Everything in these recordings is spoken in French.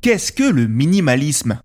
Qu'est-ce que le minimalisme?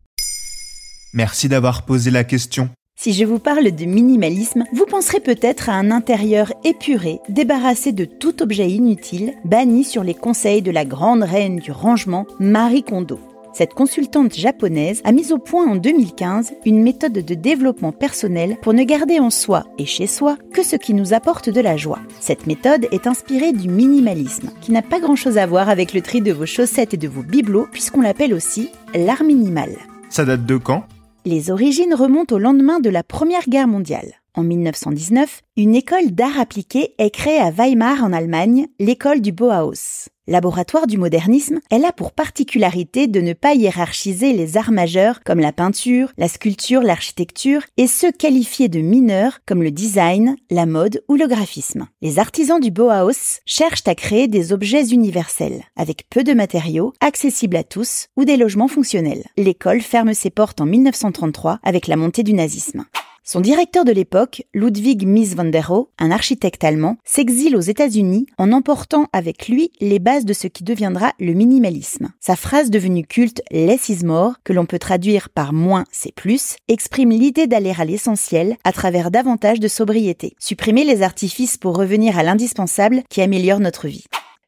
Merci d'avoir posé la question. Si je vous parle de minimalisme, vous penserez peut-être à un intérieur épuré, débarrassé de tout objet inutile, banni sur les conseils de la grande reine du rangement, Marie Kondo. Cette consultante japonaise a mis au point en 2015 une méthode de développement personnel pour ne garder en soi et chez soi que ce qui nous apporte de la joie. Cette méthode est inspirée du minimalisme, qui n'a pas grand-chose à voir avec le tri de vos chaussettes et de vos bibelots, puisqu'on l'appelle aussi l'art minimal. Ça date de quand? Les origines remontent au lendemain de la Première Guerre mondiale. En 1919, une école d'art appliqué est créée à Weimar en Allemagne, l'école du Bauhaus. Laboratoire du modernisme, elle a pour particularité de ne pas hiérarchiser les arts majeurs comme la peinture, la sculpture, l'architecture et ceux qualifiés de mineurs comme le design, la mode ou le graphisme. Les artisans du Bauhaus cherchent à créer des objets universels, avec peu de matériaux, accessibles à tous ou des logements fonctionnels. L'école ferme ses portes en 1933 avec la montée du nazisme. Son directeur de l'époque, Ludwig Mies van der Rohe, un architecte allemand, s'exile aux États-Unis en emportant avec lui les bases de ce qui deviendra le minimalisme. Sa phrase devenue culte Less is more, que l'on peut traduire par moins c'est plus, exprime l'idée d'aller à l'essentiel à travers davantage de sobriété. Supprimer les artifices pour revenir à l'indispensable qui améliore notre vie.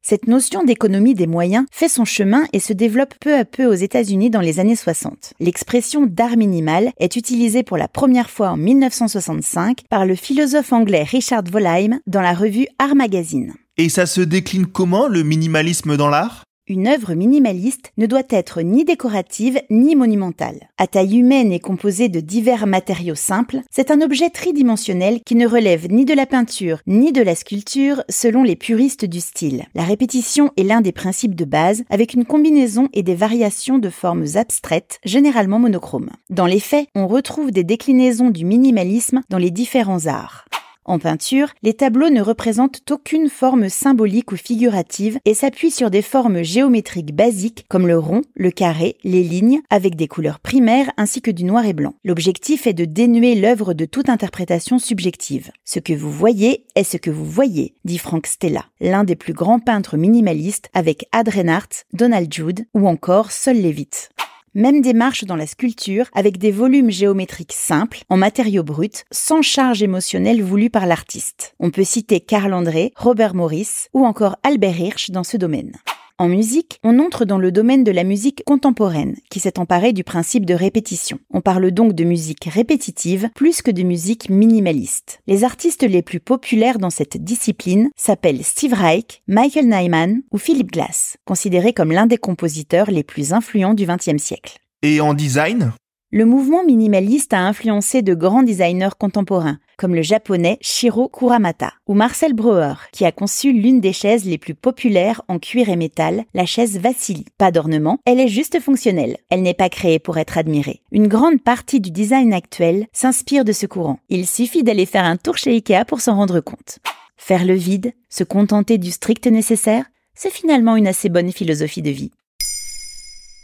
Cette notion d'économie des moyens fait son chemin et se développe peu à peu aux États-Unis dans les années 60. L'expression d'art minimal est utilisée pour la première fois en 1965 par le philosophe anglais Richard Wolheim dans la revue Art Magazine. Et ça se décline comment le minimalisme dans l'art? Une œuvre minimaliste ne doit être ni décorative ni monumentale. À taille humaine et composée de divers matériaux simples, c'est un objet tridimensionnel qui ne relève ni de la peinture ni de la sculpture selon les puristes du style. La répétition est l'un des principes de base avec une combinaison et des variations de formes abstraites, généralement monochromes. Dans les faits, on retrouve des déclinaisons du minimalisme dans les différents arts. En peinture, les tableaux ne représentent aucune forme symbolique ou figurative et s'appuient sur des formes géométriques basiques comme le rond, le carré, les lignes, avec des couleurs primaires ainsi que du noir et blanc. L'objectif est de dénuer l'œuvre de toute interprétation subjective. Ce que vous voyez est ce que vous voyez, dit Frank Stella, l'un des plus grands peintres minimalistes avec Ad Reinhardt, Donald Jude ou encore Sol Levitt. Même démarche dans la sculpture avec des volumes géométriques simples, en matériaux bruts, sans charge émotionnelle voulue par l'artiste. On peut citer Karl André, Robert Morris ou encore Albert Hirsch dans ce domaine. En musique, on entre dans le domaine de la musique contemporaine, qui s'est emparé du principe de répétition. On parle donc de musique répétitive plus que de musique minimaliste. Les artistes les plus populaires dans cette discipline s'appellent Steve Reich, Michael Nyman ou Philip Glass, considérés comme l'un des compositeurs les plus influents du XXe siècle. Et en design? Le mouvement minimaliste a influencé de grands designers contemporains, comme le japonais Shiro Kuramata ou Marcel Breuer, qui a conçu l'une des chaises les plus populaires en cuir et métal, la chaise Vassili. Pas d'ornement, elle est juste fonctionnelle. Elle n'est pas créée pour être admirée. Une grande partie du design actuel s'inspire de ce courant. Il suffit d'aller faire un tour chez Ikea pour s'en rendre compte. Faire le vide, se contenter du strict nécessaire, c'est finalement une assez bonne philosophie de vie.